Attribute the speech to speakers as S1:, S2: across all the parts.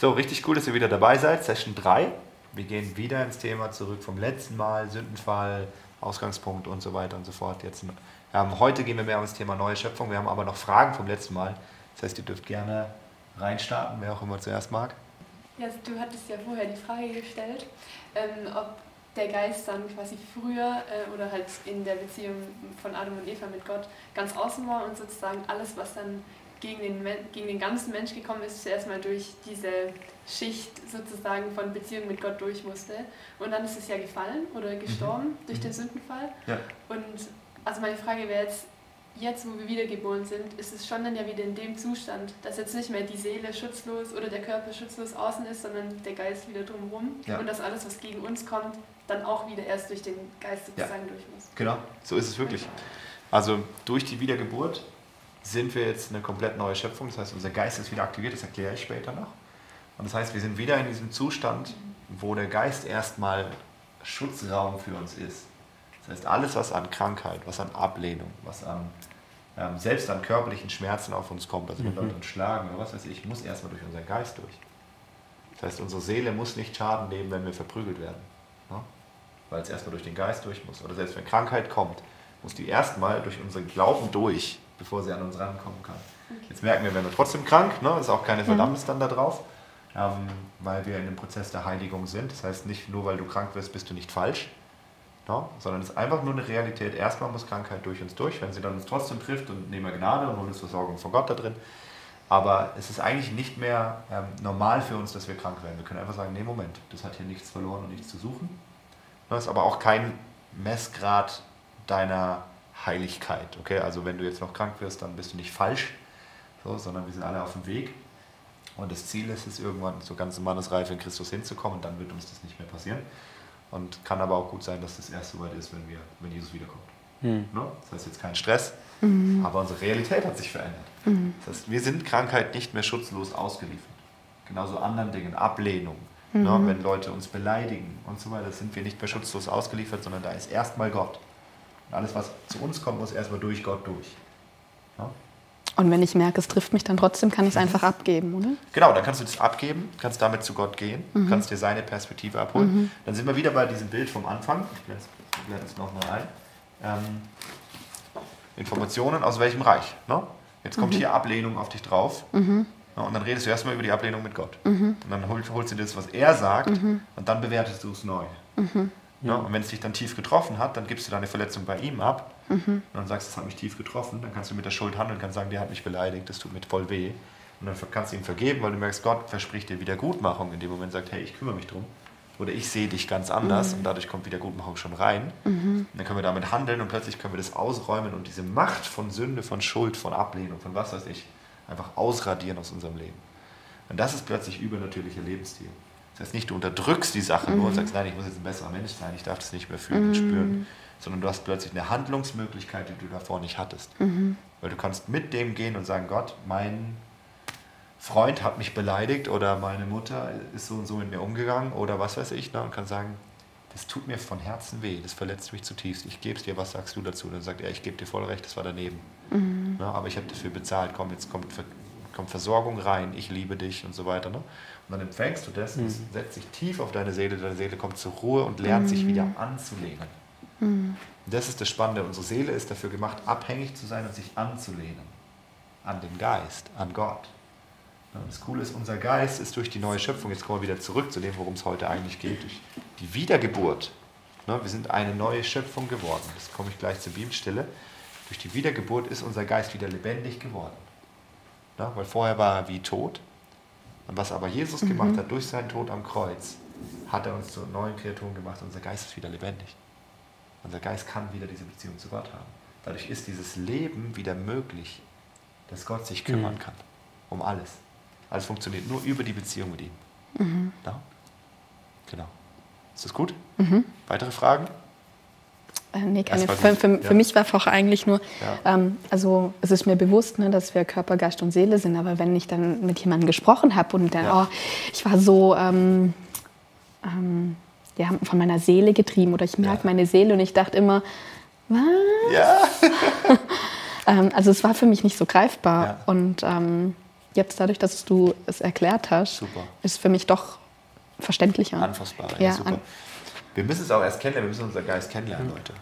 S1: So, richtig cool, dass ihr wieder dabei seid. Session 3. Wir gehen wieder ins Thema zurück vom letzten Mal, Sündenfall, Ausgangspunkt und so weiter und so fort. Jetzt, ähm, heute gehen wir mehr ums Thema neue Schöpfung. Wir haben aber noch Fragen vom letzten Mal. Das heißt, ihr dürft gerne reinstarten, wer auch immer zuerst mag.
S2: Ja, du hattest ja vorher die Frage gestellt, ähm, ob der Geist dann quasi früher äh, oder halt in der Beziehung von Adam und Eva mit Gott ganz außen war und sozusagen alles, was dann gegen den, gegen den ganzen Mensch gekommen ist, zuerst mal durch diese Schicht sozusagen von Beziehung mit Gott durch musste. Und dann ist es ja gefallen oder gestorben mhm. durch den mhm. Sündenfall. Ja. Und also meine Frage wäre jetzt, jetzt, wo wir wiedergeboren sind, ist es schon dann ja wieder in dem Zustand, dass jetzt nicht mehr die Seele schutzlos oder der Körper schutzlos außen ist, sondern der Geist wieder drumherum. Ja. Und dass alles, was gegen uns kommt, dann auch wieder erst durch den Geist sozusagen ja. durch muss.
S1: Genau, so ist es wirklich. Also durch die Wiedergeburt sind wir jetzt eine komplett neue Schöpfung. Das heißt, unser Geist ist wieder aktiviert, das erkläre ich später noch. Und das heißt, wir sind wieder in diesem Zustand, wo der Geist erstmal Schutzraum für uns ist. Das heißt, alles, was an Krankheit, was an Ablehnung, was an ähm, selbst an körperlichen Schmerzen auf uns kommt, also wenn mhm. Leute uns schlagen oder was weiß ich, muss erstmal durch unseren Geist durch. Das heißt, unsere Seele muss nicht Schaden nehmen, wenn wir verprügelt werden. Ne? Weil es erstmal durch den Geist durch muss. Oder selbst wenn Krankheit kommt, muss die erstmal durch unseren Glauben durch, bevor sie an uns rankommen kann. Okay. Jetzt merken wir, wir werden trotzdem krank, ne? ist auch keine Verdammnis dann da drauf, ähm, weil wir in dem Prozess der Heiligung sind. Das heißt, nicht nur weil du krank wirst, bist du nicht falsch, no? sondern es ist einfach nur eine Realität. Erstmal muss Krankheit durch uns durch, wenn sie dann uns trotzdem trifft und nehmen wir Gnade und holen uns Versorgung von Gott da drin. Aber es ist eigentlich nicht mehr ähm, normal für uns, dass wir krank werden. Wir können einfach sagen, nee, Moment, das hat hier nichts verloren und nichts zu suchen. Das ist aber auch kein Messgrad deiner Heiligkeit. Okay? Also wenn du jetzt noch krank wirst, dann bist du nicht falsch, so, sondern wir sind alle auf dem Weg. Und das Ziel ist es, irgendwann zur ganzen Mannesreife in Christus hinzukommen, dann wird uns das nicht mehr passieren. Und kann aber auch gut sein, dass das erst so weit ist, wenn, wir, wenn Jesus wiederkommt. Mhm. Ne? Das heißt jetzt kein Stress, mhm. aber unsere Realität hat sich verändert. Mhm. Das heißt, wir sind Krankheit nicht mehr schutzlos ausgeliefert. Genauso anderen Dingen, Ablehnung, ne? wenn Leute uns beleidigen und so weiter, sind wir nicht mehr schutzlos ausgeliefert, sondern da ist erstmal Gott. Und alles, was zu uns kommt, muss erstmal durch Gott durch. Ja?
S3: Und wenn ich merke, es trifft mich dann trotzdem, kann ich es mhm. einfach abgeben, oder?
S1: Genau, dann kannst du das abgeben, kannst damit zu Gott gehen, mhm. kannst dir seine Perspektive abholen. Mhm. Dann sind wir wieder bei diesem Bild vom Anfang. Ich blende es nochmal ein. Ähm, Informationen aus welchem Reich? Ne? Jetzt kommt mhm. hier Ablehnung auf dich drauf. Mhm. Ja, und dann redest du erstmal über die Ablehnung mit Gott. Mhm. Und dann holst, holst, du dir das, was er sagt, und dann bewertest du es neu. Ja. Und wenn es dich dann tief getroffen hat, dann gibst du deine Verletzung bei ihm ab mhm. und dann sagst, es hat mich tief getroffen. Dann kannst du mit der Schuld handeln, kannst sagen, der hat mich beleidigt, das tut mir voll weh. Und dann kannst du ihm vergeben, weil du merkst, Gott verspricht dir Wiedergutmachung. In dem Moment sagt, hey, ich kümmere mich drum. Oder ich sehe dich ganz anders mhm. und dadurch kommt Wiedergutmachung schon rein. Mhm. dann können wir damit handeln und plötzlich können wir das ausräumen und diese Macht von Sünde, von Schuld, von Ablehnung, von was weiß ich, einfach ausradieren aus unserem Leben. Und das ist plötzlich übernatürlicher Lebensstil. Das heißt nicht, du unterdrückst die Sache mhm. nur und mhm. sagst, nein, ich muss jetzt ein besserer Mensch sein, ich darf das nicht mehr fühlen und mhm. spüren, sondern du hast plötzlich eine Handlungsmöglichkeit, die du davor nicht hattest. Mhm. Weil du kannst mit dem gehen und sagen, Gott, mein Freund hat mich beleidigt oder meine Mutter ist so und so mit mir umgegangen oder was weiß ich, ne, und kann sagen, das tut mir von Herzen weh, das verletzt mich zutiefst, ich gebe es dir, was sagst du dazu? Und dann sagt er, ich gebe dir voll recht, das war daneben. Mhm. Ne, aber ich habe dafür bezahlt, komm, jetzt kommt, kommt Versorgung rein, ich liebe dich und so weiter. Ne? Und dann empfängst du das, mhm. das setzt sich tief auf deine Seele, deine Seele kommt zur Ruhe und lernt mhm. sich wieder anzulehnen. Mhm. Das ist das Spannende. Unsere Seele ist dafür gemacht, abhängig zu sein und sich anzulehnen. An den Geist, an Gott. Und das Coole ist, unser Geist ist durch die neue Schöpfung, jetzt kommen wir wieder zurück zu dem, worum es heute eigentlich geht, durch die Wiedergeburt. Ne, wir sind eine neue Schöpfung geworden. Das komme ich gleich zur Bibelstelle. Durch die Wiedergeburt ist unser Geist wieder lebendig geworden. Weil vorher war er wie tot und was aber Jesus mhm. gemacht hat durch seinen Tod am Kreuz, hat er uns zu neuen Kreaturen gemacht. Unser Geist ist wieder lebendig. Unser Geist kann wieder diese Beziehung zu Gott haben. Dadurch ist dieses Leben wieder möglich, dass Gott sich kümmern mhm. kann. Um alles. Alles funktioniert nur über die Beziehung mit ihm. Mhm. Ja? Genau. Ist das gut? Mhm. Weitere Fragen?
S3: Äh, nee, keine. Für, für, ja. für, mich war auch eigentlich nur, ja. ähm, also es ist mir bewusst, ne, dass wir Körper, Geist und Seele sind, aber wenn ich dann mit jemandem gesprochen habe und dann, ja. oh, ich war so ähm, ähm, ja, von meiner Seele getrieben oder ich merke meine Seele und ich dachte immer, was? Ja. Ähm, also es war für mich nicht so greifbar und ähm, jetzt dadurch, dass du es erklärt hast, super. ist für mich doch verständlicher.
S1: Anfassbarer, ja, ja super. An wir müssen es auch erst kennenlernen, wir müssen unser Geist kennenlernen, mhm. Leute.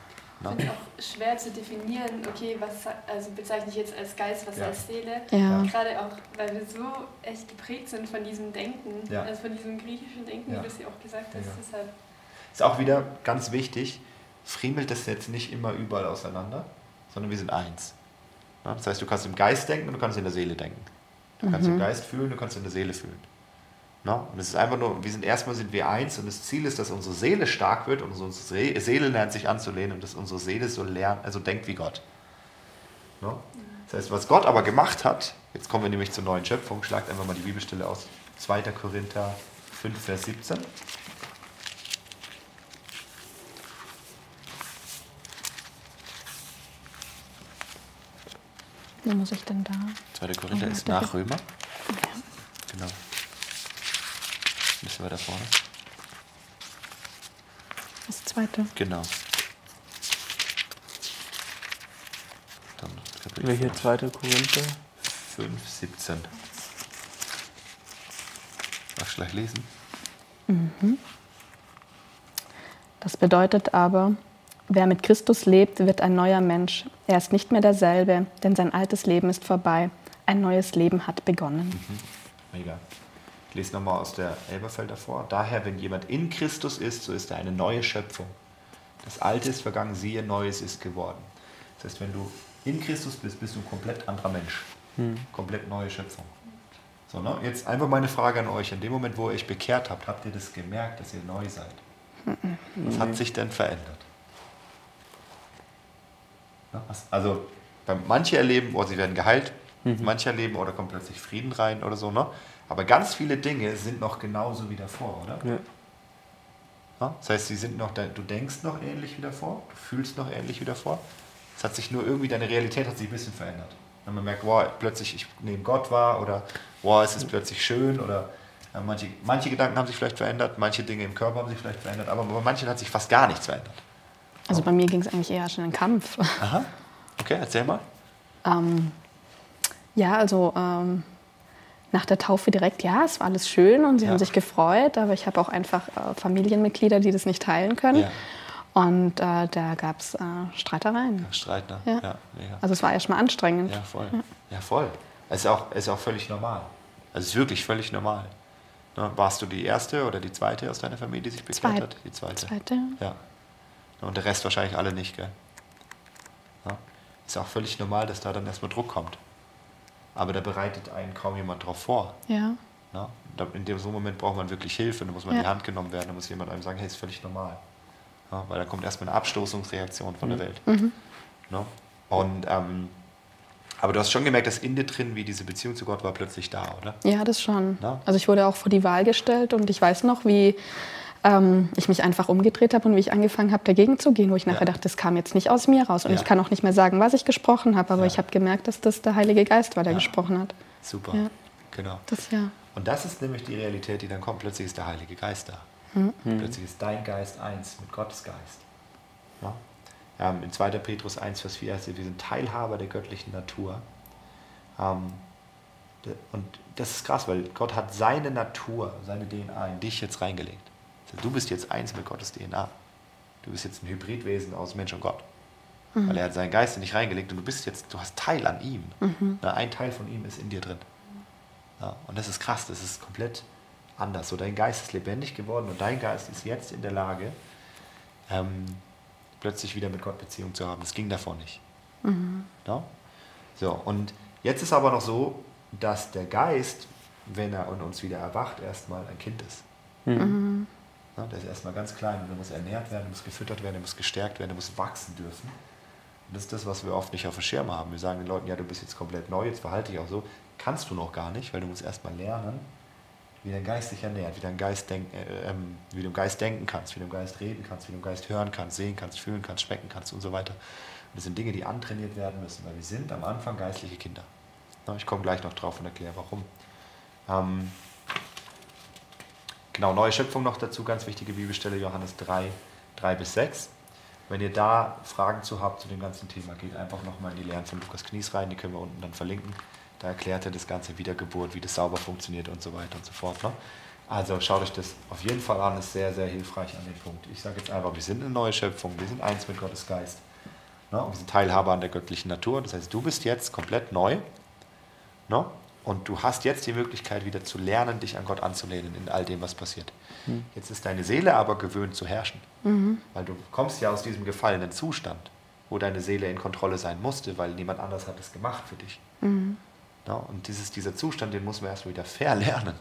S2: No? Es ist auch schwer zu definieren, okay, was also bezeichne ich jetzt als Geist, was ja. als Seele. Ja. Gerade auch, weil wir so echt geprägt sind von diesem Denken, ja. also von diesem griechischen Denken, wie du es ja auch gesagt hast. Deshalb
S1: ist auch wieder ganz wichtig, friemelt das jetzt nicht immer überall auseinander, sondern wir sind eins. Das heißt, du kannst im Geist denken und du kannst in der Seele denken. Du mhm. kannst im mhm. Geist fühlen, du kannst in der Seele fühlen. Und es ist einfach nur, wir sind erstmal sind wir eins und das Ziel ist, dass unsere Seele stark wird und unsere Seele lernt sich anzulehnen und dass unsere Seele so lernt, also denkt wie Gott. Das heißt, was Gott aber gemacht hat, jetzt kommen wir nämlich zur neuen Schöpfung, schlagt einfach mal die Bibelstelle aus 2. Korinther 5, Vers 17.
S3: Wo muss ich denn da?
S1: 2. Korinther ist nach Römer. Ja. Genau. Bisschen weiter vorne.
S3: Das zweite.
S1: Genau.
S4: Dann Welche zweite Korinther?
S1: 5, 17. Darf ich gleich lesen?
S3: Mhm. Das bedeutet aber, Wer mit Christus lebt, wird ein neuer Mensch. Er ist nicht mehr derselbe, denn sein altes Leben ist vorbei. Ein neues Leben hat begonnen. Mhm.
S1: Mega. Lese nochmal aus der Elberfelder vor. Daher, wenn jemand in Christus ist, so ist er eine neue Schöpfung. Das Alte ist vergangen, siehe, Neues ist geworden. Das heißt, wenn du in Christus bist, bist du ein komplett anderer Mensch. Mhm. Komplett neue Schöpfung. So, ne? Jetzt einfach meine Frage an euch. In dem Moment, wo ihr euch bekehrt habt, habt ihr das gemerkt, dass ihr neu seid? Mhm. Was hat sich denn verändert? Also manche erleben, oh, sie werden geheilt, mhm. manche erleben, oder oh, kommt plötzlich Frieden rein oder so. Ne? Aber ganz viele Dinge sind noch genauso wie davor, oder? Ja. Ja? Das heißt, sie sind noch, du denkst noch ähnlich wie davor, du fühlst noch ähnlich wie davor. Es hat sich nur irgendwie, deine Realität hat sich ein bisschen verändert. Wenn man merkt, wow, plötzlich ich nehme Gott wahr oder wow, es ist plötzlich schön oder ja, manche, manche Gedanken haben sich vielleicht verändert, manche Dinge im Körper haben sich vielleicht verändert, aber bei manchen hat sich fast gar nichts verändert.
S3: Also bei mir ging es eigentlich eher schon in den Kampf.
S1: Aha. Okay, erzähl mal.
S3: Ähm, ja, also ähm, nach der Taufe direkt, ja, es war alles schön und sie ja. haben sich gefreut, aber ich habe auch einfach äh, Familienmitglieder, die das nicht teilen können. Ja. Und äh, da gab es äh, Streitereien.
S1: Streit, ne?
S3: Ja. Also es war erstmal anstrengend.
S1: Ja, voll. Ja, voll. Es ist, auch, es ist auch völlig normal. Also es ist wirklich völlig normal. Ne? Warst du die erste oder die zweite aus deiner Familie, die sich bekehrt Zweit, hat?
S3: Die zweite. Zweite.
S1: Ja. Und der Rest wahrscheinlich alle nicht, gell? Ist auch völlig normal, dass da dann erstmal Druck kommt. Aber da bereitet einen kaum jemand drauf vor.
S3: Ja.
S1: ja? In dem so Moment braucht man wirklich Hilfe, da muss man ja. in die Hand genommen werden, da muss jemand einem sagen, hey, ist völlig normal. Ja, weil da kommt erstmal eine Abstoßungsreaktion von mhm. der Welt. Mhm. Ja? Und, ähm, aber du hast schon gemerkt, dass in dir drin, wie diese Beziehung zu Gott war, plötzlich da, oder?
S3: Ja, das schon. Also ich wurde auch vor die Wahl gestellt und ich weiß noch, wie ähm, ich mich einfach umgedreht habe und wie ich angefangen habe, dagegen zu gehen, wo ich nachher ja. dachte, das kam jetzt nicht aus mir raus. Und ja. ich kann auch nicht mehr sagen, was ich gesprochen habe, aber ja. ich habe gemerkt, dass das der Heilige Geist war, der gesprochen hat.
S1: Super, genau.
S3: Das, ja.
S1: Und das ist nämlich die Realität, die dann kommt. Plötzlich ist der Heilige Geist da. Mhm. Plötzlich ist dein Geist eins mit Gottes Geist. Ja? in 2. Petrus 1, Vers 4 heißt es, wir sind Teilhaber der göttlichen Natur. Ähm, und das ist krass, weil Gott hat seine Natur, seine DNA in dich jetzt reingelegt. Du bist jetzt eins mit Gottes DNA. Du bist jetzt ein Hybridwesen aus Mensch und Gott. Mhm. Weil er hat seinen Geist in dich reingelegt und du bist jetzt, du hast Teil an ihm. Mhm. Na, ein Teil von ihm ist in dir drin. Ja, und das ist krass, das ist komplett anders. So, dein Geist ist lebendig geworden und dein Geist ist jetzt in der Lage, ähm, plötzlich wieder mit Gott Beziehung zu haben. Das ging davor nicht. Mhm. Ja? So, und jetzt ist aber noch so, dass der Geist, wenn er in uns wieder erwacht, erstmal ein Kind ist. Mhm. Der ist erstmal ganz klein, der muss ernährt werden, der muss gefüttert werden, der muss gestärkt werden, der muss wachsen dürfen. Und das ist das, was wir oft nicht auf dem Schirm haben. Wir sagen den Leuten, ja, du bist jetzt komplett neu, jetzt verhalte dich auch so. Kannst du noch gar nicht, weil du musst erstmal lernen, wie dein Geist sich ernährt, wie, dein Geist denk, äh, ähm, wie du im Geist denken kannst, wie du im Geist reden kannst, wie du im Geist hören kannst, sehen kannst, fühlen kannst, schmecken kannst und so weiter. Und das sind Dinge, die antrainiert werden müssen, weil wir sind am Anfang geistliche Kinder. Ich komme gleich noch drauf und erkläre, warum. Ähm, Genau, neue Schöpfung noch dazu, ganz wichtige Bibelstelle, Johannes 3, 3 bis 6. Wenn ihr da Fragen zu habt zu dem ganzen Thema, geht einfach nochmal in die Lehren von Lukas Knies rein, die können wir unten dann verlinken. Da erklärt er das ganze Wiedergeburt, wie das sauber funktioniert und so weiter und so fort. Ne? Also schaut euch das auf jeden Fall an, ist sehr, sehr hilfreich an dem Punkt. Ich sage jetzt einfach, wir sind eine neue Schöpfung, wir sind eins mit Gottes Geist. Ne? Und wir sind Teilhaber an der göttlichen Natur. Das heißt, du bist jetzt komplett neu. Ne? Und du hast jetzt die Möglichkeit, wieder zu lernen, dich an Gott anzulehnen in all dem, was passiert. Mhm. Jetzt ist deine Seele aber gewöhnt zu herrschen. Mhm. Weil du kommst ja aus diesem gefallenen Zustand, wo deine Seele in Kontrolle sein musste, weil niemand anders hat es gemacht für dich. Mhm. Ja, und dieses, dieser Zustand, den muss man erst wieder verlernen.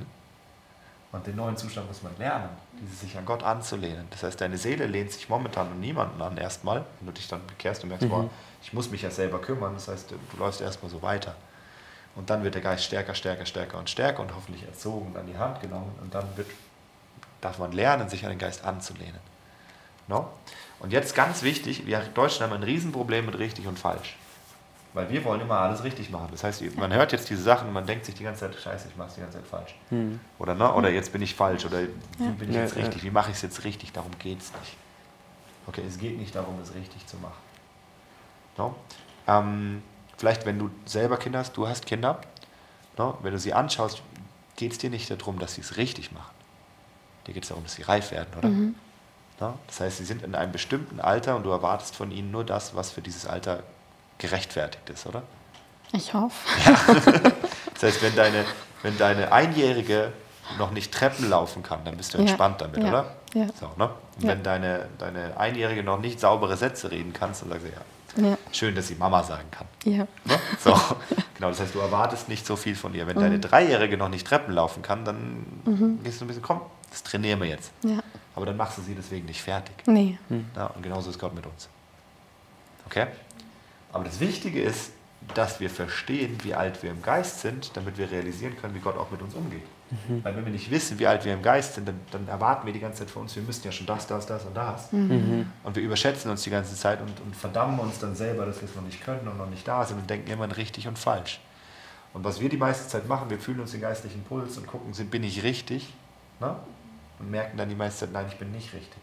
S1: Und den neuen Zustand muss man lernen, dieses sich an Gott anzulehnen. Das heißt, deine Seele lehnt sich momentan an niemanden an, erstmal. Wenn du dich dann bekehrst und merkst, mhm. boah, ich muss mich ja selber kümmern. Das heißt, du läufst erstmal so weiter. Und dann wird der Geist stärker, stärker, stärker und stärker und hoffentlich erzogen und an die Hand genommen. Und dann wird, darf man lernen, sich an den Geist anzulehnen. No? Und jetzt ganz wichtig, wir Deutschen haben ein Riesenproblem mit richtig und falsch. Weil wir wollen immer alles richtig machen. Das heißt, man hört jetzt diese Sachen und man denkt sich die ganze Zeit, scheiße, ich mache es die ganze Zeit falsch. Hm. Oder, ne? oder jetzt bin ich falsch oder wie bin ich jetzt richtig, wie mache ich es jetzt richtig, darum geht es nicht. Okay, es geht nicht darum, es richtig zu machen. No? Ähm, vielleicht, wenn du selber Kinder hast, du hast Kinder, ne, wenn du sie anschaust, geht es dir nicht darum, dass sie es richtig machen. Dir geht es darum, dass sie reif werden, oder? Mhm. Ne? Das heißt, sie sind in einem bestimmten Alter und du erwartest von ihnen nur das, was für dieses Alter gerechtfertigt ist, oder?
S3: Ich hoffe.
S1: Ja. Das heißt, wenn deine, wenn deine Einjährige noch nicht Treppen laufen kann, dann bist du entspannt ja. damit, ja. oder? Ja. So, ne? Und wenn deine, deine Einjährige noch nicht saubere Sätze reden kannst, dann sagst du ja, ja. Schön, dass sie Mama sagen kann. Ja. Ne? So. genau, das heißt, du erwartest nicht so viel von ihr. Wenn mhm. deine Dreijährige noch nicht Treppen laufen kann, dann mhm. gehst du ein bisschen, komm, das trainieren wir jetzt. Ja. Aber dann machst du sie deswegen nicht fertig. Nee. Ja, und genauso ist Gott mit uns. Okay? Aber das Wichtige ist, dass wir verstehen, wie alt wir im Geist sind, damit wir realisieren können, wie Gott auch mit uns umgeht. Mhm. Weil wenn wir nicht wissen, wie alt wir im Geist sind, dann, dann, erwarten wir die ganze Zeit von uns, wir müssten ja schon das, das, das und das. Mhm. Und wir überschätzen uns die ganze Zeit und, und verdammen uns dann selber, dass wir es noch nicht können und noch nicht da sind und denken immer richtig und falsch. Und was wir die meiste Zeit machen, wir fühlen uns den geistlichen Puls und gucken, bin ich richtig? Ne? Und merken dann die meiste Zeit, nein, ich bin nicht richtig.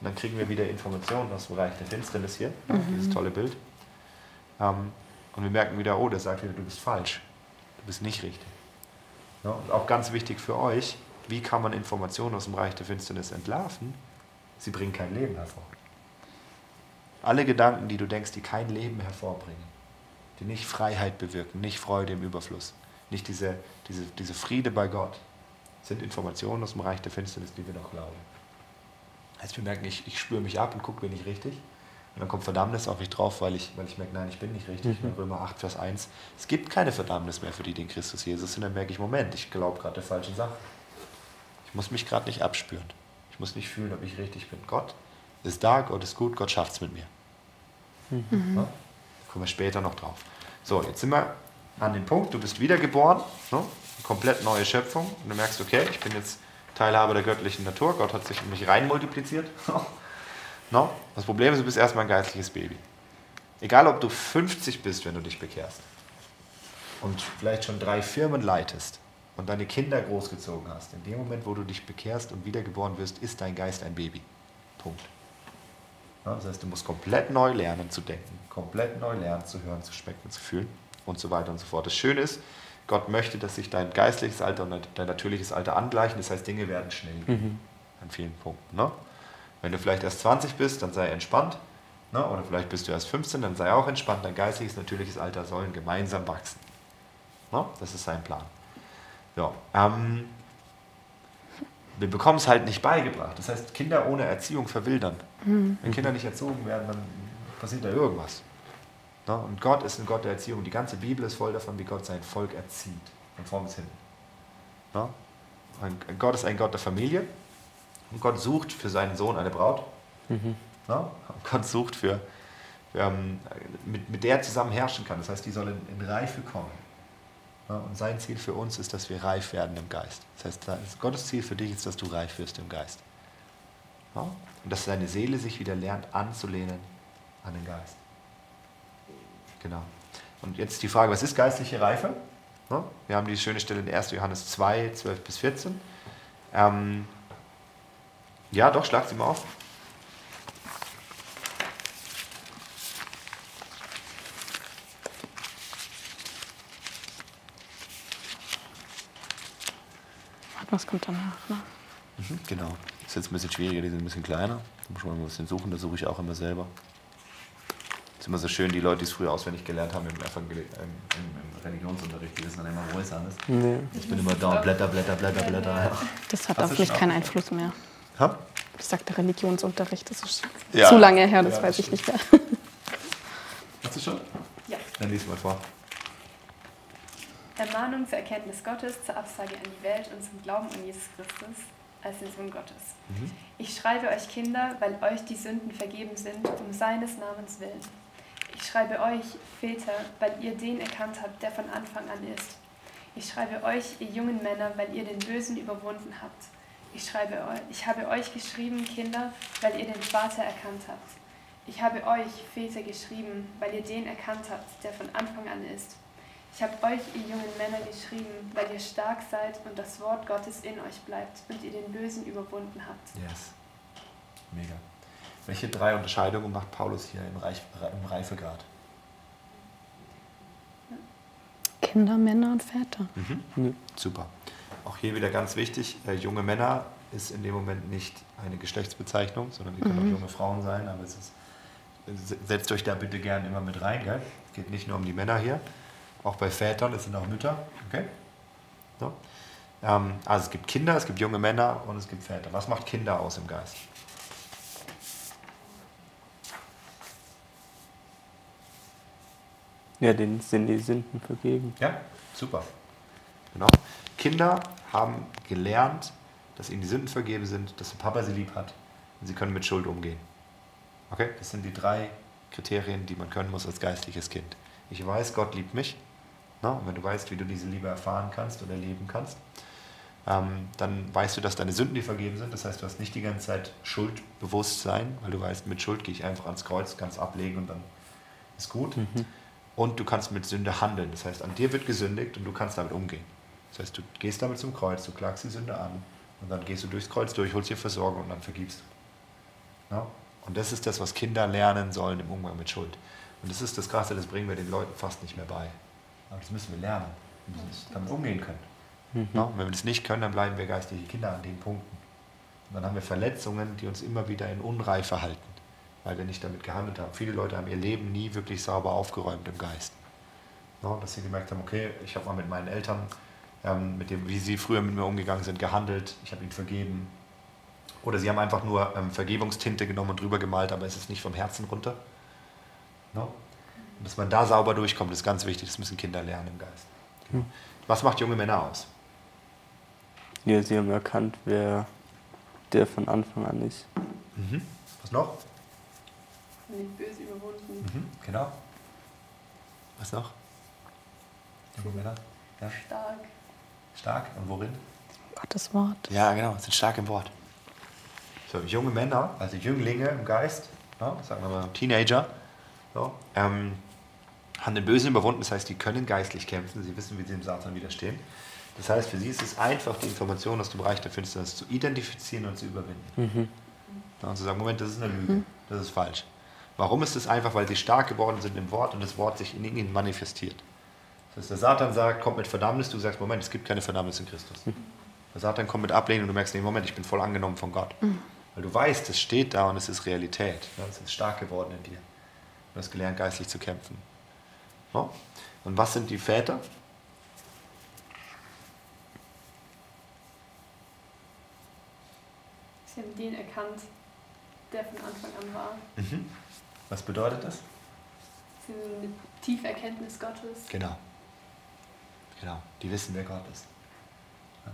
S1: Und dann kriegen wir wieder Informationen aus dem Bereich der Finsternis hier, mhm. dieses tolle Bild. Ähm, und wir merken wieder, oh, der sagt wieder, du bist falsch. Du bist nicht richtig. Ja, und auch ganz wichtig für euch, wie kann man Informationen aus dem Reich der Finsternis entlarven? Sie bringen kein Leben hervor. Alle Gedanken, die du denkst, die kein Leben hervorbringen, die nicht Freiheit bewirken, nicht Freude im Überfluss, nicht diese, diese, diese Friede bei Gott, sind Informationen aus dem Reich der Finsternis, die wir noch glauben. Heißt, wir merken, ich, ich spüre mich ab und gucke, bin ich richtig. Und dann kommt Verdammnis auf mich drauf, weil ich, weil ich merke, nein, ich bin nicht richtig. Mhm. Römer 8, Vers 1. Es gibt keine Verdammnis mehr für die, die in Christus Jesus sind. Dann merke ich, Moment, ich glaube gerade der falschen Sache. Ich muss mich gerade nicht abspüren. Ich muss nicht fühlen, ob ich richtig bin. Gott ist da, Gott ist gut, Gott schafft es mit mir. Mhm. Ja? Kommen wir später noch drauf. So, jetzt sind wir an dem Punkt, du bist wiedergeboren, ne? eine komplett neue Schöpfung. Und du merkst, okay, ich bin jetzt Teilhaber der göttlichen Natur. Gott hat sich in mich rein multipliziert. No? Das Problem ist, du bist erstmal ein geistliches Baby. Egal, ob du 50 bist, wenn du dich bekehrst und vielleicht schon drei Firmen leitest und deine Kinder großgezogen hast, in dem Moment, wo du dich bekehrst und wiedergeboren wirst, ist dein Geist ein Baby. Punkt. Ja, das heißt, du musst komplett neu lernen zu denken, komplett neu lernen zu hören, zu schmecken, zu fühlen und so weiter und so fort. Das Schöne ist, Gott möchte, dass sich dein geistliches Alter und dein natürliches Alter angleichen. Das heißt, Dinge werden schnell mhm. an vielen Punkten. Ne? Wenn du vielleicht erst 20 bist, dann sei entspannt. Ne? Oder vielleicht bist du erst 15, dann sei auch entspannt. Dein geistiges, natürliches Alter sollen gemeinsam wachsen. Ne? Das ist sein Plan. Ja, ähm, wir bekommen es halt nicht beigebracht. Das heißt, Kinder ohne Erziehung verwildern. Mhm. Wenn Kinder nicht erzogen werden, dann passiert da irgendwas. Ne? Und Gott ist ein Gott der Erziehung. Die ganze Bibel ist voll davon, wie Gott sein Volk erzieht. Von vorn bis hinten. Ne? Gott ist ein Gott der Familie. Und Gott sucht für seinen Sohn eine Braut. Mhm. Ja? Gott sucht für, ähm, mit, mit der zusammen herrschen kann. Das heißt, die sollen in, in Reife kommen. Ja? Und sein Ziel für uns ist, dass wir reif werden im Geist. Das heißt, Gottes Ziel für dich ist, dass du reif wirst im Geist. Ja? Und dass deine Seele sich wieder lernt anzulehnen an den Geist. Genau. Und jetzt die Frage, was ist geistliche Reife? Wir haben die schöne Stelle in 1. Johannes 2, 12 bis 14. Ähm, ja, doch, schlag sie mal auf.
S3: Was kommt danach? Ne?
S1: Mhm, genau. Ist jetzt ein bisschen schwieriger, die sind ein bisschen kleiner. Da muss man ein bisschen suchen, da suche ich auch immer selber. Es ist immer so schön, die Leute, die es früher auswendig gelernt haben im, Evangel im, im, im Religionsunterricht, die wissen dann immer, wo es ist. Nee. Ich bin immer da, Blätter, Blätter, Blätter, Blätter.
S3: Das hat Hast auf mich keinen Einfluss mehr. Ha? Ich sagte Religionsunterricht, das ist ja. zu lange her, das ja, weiß das ich nicht mehr.
S1: Hast du schon? Ja. Dann lies mal vor.
S2: Ermahnung zur Erkenntnis Gottes, zur Absage an die Welt und zum Glauben an Jesus Christus als den Sohn Gottes. Mhm. Ich schreibe euch Kinder, weil euch die Sünden vergeben sind, um seines Namens willen. Ich schreibe euch Väter, weil ihr den erkannt habt, der von Anfang an ist. Ich schreibe euch, ihr jungen Männer, weil ihr den Bösen überwunden habt. Ich, schreibe euch, ich habe euch geschrieben, Kinder, weil ihr den Vater erkannt habt. Ich habe euch, Väter, geschrieben, weil ihr den erkannt habt, der von Anfang an ist. Ich habe euch, ihr jungen Männer, geschrieben, weil ihr stark seid und das Wort Gottes in euch bleibt und ihr den Bösen überwunden habt.
S1: Yes. Mega. Welche drei Unterscheidungen macht Paulus hier im, Reif, im Reifegrad?
S3: Kinder, Männer und Väter.
S1: Mhm. Mhm. Super. Auch hier wieder ganz wichtig, äh, junge Männer ist in dem Moment nicht eine Geschlechtsbezeichnung, sondern die können mhm. auch junge Frauen sein, aber es ist, setzt euch da bitte gern immer mit rein. Gell? Es geht nicht nur um die Männer hier, auch bei Vätern, es sind auch Mütter. Okay? So. Ähm, also es gibt Kinder, es gibt junge Männer und es gibt Väter. Was macht Kinder aus im Geist?
S4: Ja, denen sind die Sünden vergeben.
S1: Ja, super. Genau. Kinder haben gelernt, dass ihnen die Sünden vergeben sind, dass der Papa sie lieb hat und sie können mit Schuld umgehen. Okay? Das sind die drei Kriterien, die man können muss als geistliches Kind. Ich weiß, Gott liebt mich. Na, und wenn du weißt, wie du diese Liebe erfahren kannst oder erleben kannst, ähm, dann weißt du, dass deine Sünden dir vergeben sind. Das heißt, du hast nicht die ganze Zeit Schuldbewusstsein, weil du weißt, mit Schuld gehe ich einfach ans Kreuz, ganz ablegen und dann ist gut. Mhm. Und du kannst mit Sünde handeln. Das heißt, an dir wird gesündigt und du kannst damit umgehen. Das heißt, du gehst damit zum Kreuz, du klagst die Sünde an und dann gehst du durchs Kreuz durch, holst dir Versorgung und dann vergibst du. Ja? Und das ist das, was Kinder lernen sollen im Umgang mit Schuld. Und das ist das Krasse, das bringen wir den Leuten fast nicht mehr bei. Aber das müssen wir lernen. Wir müssen damit umgehen können. Mhm. Ja? Und wenn wir das nicht können, dann bleiben wir geistliche Kinder an den Punkten. Und dann haben wir Verletzungen, die uns immer wieder in Unreife halten weil wir nicht damit gehandelt haben. Viele Leute haben ihr Leben nie wirklich sauber aufgeräumt im Geist. No, dass sie gemerkt haben, okay, ich habe mal mit meinen Eltern, ähm, mit dem, wie sie früher mit mir umgegangen sind, gehandelt, ich habe ihnen vergeben. Oder sie haben einfach nur ähm, Vergebungstinte genommen und drüber gemalt, aber es ist nicht vom Herzen runter. No? Und dass man da sauber durchkommt, ist ganz wichtig. Das müssen Kinder lernen im Geist. Hm. Was macht junge Männer aus?
S4: Ja, sie haben erkannt, wer der von Anfang an ist.
S1: Mhm. Was noch?
S2: Nicht böse überwunden.
S1: Mhm, genau. Was noch?
S2: Junge Männer? Ja. Stark.
S1: Stark? Und worin?
S3: Gottes Wort.
S1: Ja, genau, sind stark im Wort. So, junge Männer, also Jünglinge im Geist, ja, sagen wir mal Teenager, so, ähm, haben den Bösen überwunden, das heißt, die können geistlich kämpfen, sie wissen, wie sie dem Satan widerstehen. Das heißt, für sie ist es einfach, die Information aus dem Bereich der Finsternis zu identifizieren und zu überwinden. Mhm. Ja, und zu sagen, Moment, das ist eine Lüge, mhm. das ist falsch. Warum ist es einfach? Weil sie stark geworden sind im Wort und das Wort sich in ihnen manifestiert. Das heißt, der Satan sagt, kommt mit Verdammnis, du sagst, Moment, es gibt keine Verdammnis in Christus. Mhm. Der Satan kommt mit Ablehnung und du merkst, nee, Moment, ich bin voll angenommen von Gott. Mhm. Weil du weißt, es steht da und es ist Realität. Es ist stark geworden in dir. Du hast gelernt, geistlich zu kämpfen. Und was sind die Väter?
S2: Sie haben den erkannt, der von Anfang an war.
S1: Mhm. Was bedeutet das?
S2: Eine tiefe Erkenntnis Gottes.
S1: Genau. Genau. Die wissen, wer Gott ist.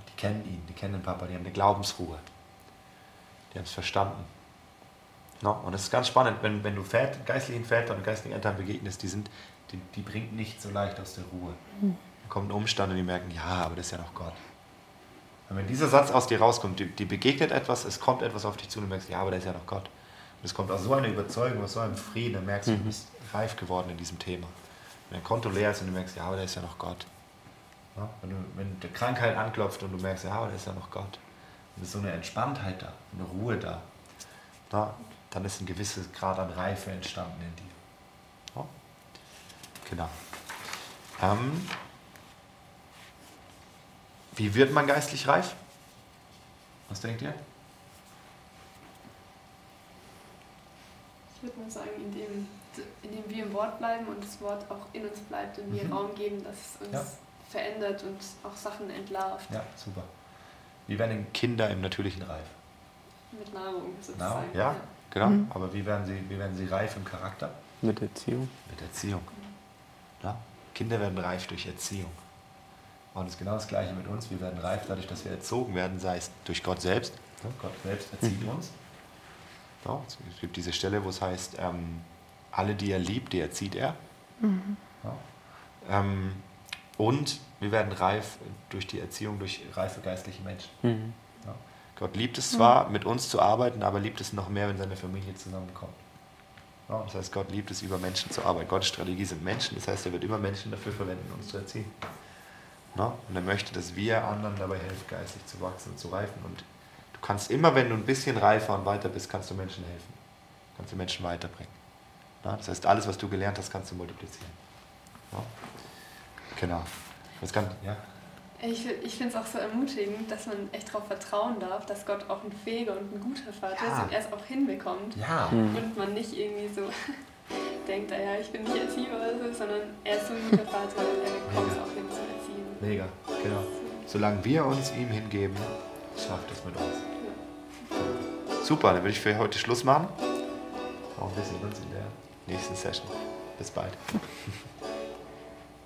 S1: Die kennen ihn, die kennen den Papa, die haben eine Glaubensruhe. Die haben es verstanden. No? Und es ist ganz spannend, wenn, wenn du Väter, geistlichen Vätern und geistlichen Eltern begegnest, die, sind, die, die bringt nicht so leicht aus der Ruhe. Mhm. Da kommt ein Umstand und die merken, ja, aber das ist ja noch Gott. Und wenn dieser Satz aus dir rauskommt, die, die begegnet etwas, es kommt etwas auf dich zu und du merkst, ja, aber das ist ja noch Gott. Und es kommt aus so einer Überzeugung, aus so einem Frieden, dann merkst du, mhm. du bist reif geworden in diesem Thema. Wenn dein Konto leer ist und du merkst, ja, aber da ist ja noch Gott. Ja, wenn, du, wenn die Krankheit anklopft und du merkst, ja, aber da ist ja noch Gott. Es ist so eine Entspanntheit da, eine Ruhe da. Ja, dann ist ein gewisses Grad an Reife entstanden in dir. Ja? Genau. Ähm, wie wird man geistlich reif? Was denkt ihr?
S2: Ich würde mal sagen, indem, indem wir im Wort bleiben und das Wort auch in uns bleibt und wir mhm. Raum geben, dass es uns ja. Verändert und auch Sachen entlarvt.
S1: Ja, super. Wie werden denn Kinder im Natürlichen reif?
S2: Mit Nahrung sozusagen. Nahrung,
S1: ja, ja, genau. Mhm. Aber wie werden, sie, wie werden sie reif im Charakter?
S4: Mit Erziehung.
S1: Mit Erziehung. Ja? Kinder werden reif durch Erziehung. Und es ist genau das Gleiche mit uns. Wir werden reif dadurch, dass wir erzogen werden, sei es durch Gott selbst. Gott selbst erzieht mhm. uns. Ja, es gibt diese Stelle, wo es heißt, ähm, alle, die er liebt, die erzieht er. Mhm. Ja. Ähm, und wir werden reif durch die Erziehung durch reife geistliche Menschen. Mhm. Ja. Gott liebt es zwar, mit uns zu arbeiten, aber liebt es noch mehr, wenn seine Familie zusammenkommt. Ja, das heißt, Gott liebt es, über Menschen zu arbeiten. Gottes Strategie sind Menschen, das heißt, er wird immer Menschen dafür verwenden, uns zu erziehen. Ja, und er möchte, dass wir anderen dabei helfen, geistlich zu wachsen und zu reifen. Und du kannst immer, wenn du ein bisschen reifer und weiter bist, kannst du Menschen helfen. Kannst du Menschen weiterbringen. Ja, das heißt, alles, was du gelernt hast, kannst du multiplizieren. Genau. Das kann, ja.
S2: Ich, ich finde es auch so ermutigend, dass man echt darauf vertrauen darf, dass Gott auch ein fähiger und ein guter Vater ja. ist und er es auch hinbekommt.
S1: Ja.
S2: Mhm. Und man nicht irgendwie so denkt, ah ja, ich bin nicht Erzieher oder so, sondern er ist so ein guter Vater und er bekommt es auch hin zu erziehen.
S1: Mega, genau. Solange wir uns ihm hingeben, schafft es mit uns. Ja. Super, dann würde ich für heute Schluss machen. Und wir sehen uns in der nächsten Session. Bis bald.